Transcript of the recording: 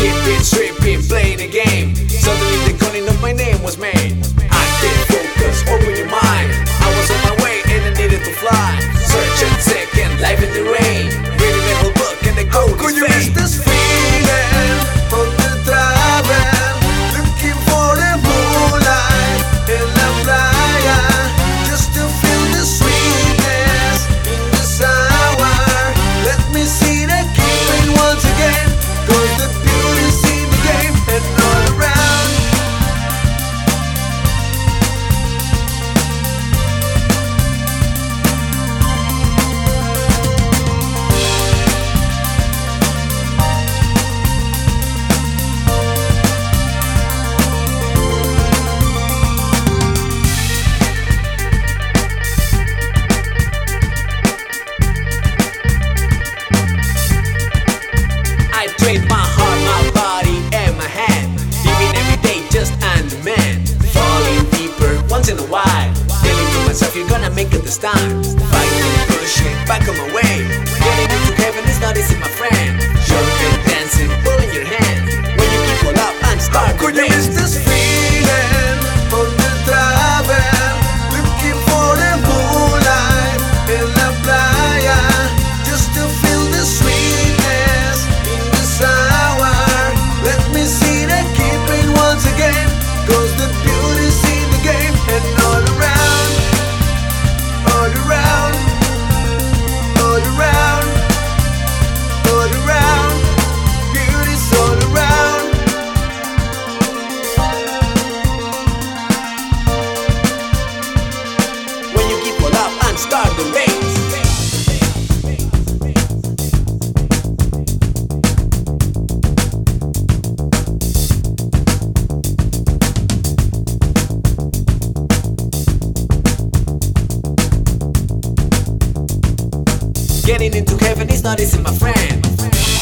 Keep it straight. trade my heart, my body, and my hand. Living every day just on demand. Falling deeper once in a while. Telling to myself, you're gonna make it this time. Fighting pushing, back on my way. Getting into heaven is not easy, my friend. Getting into heaven is not easy, my friend. My friend.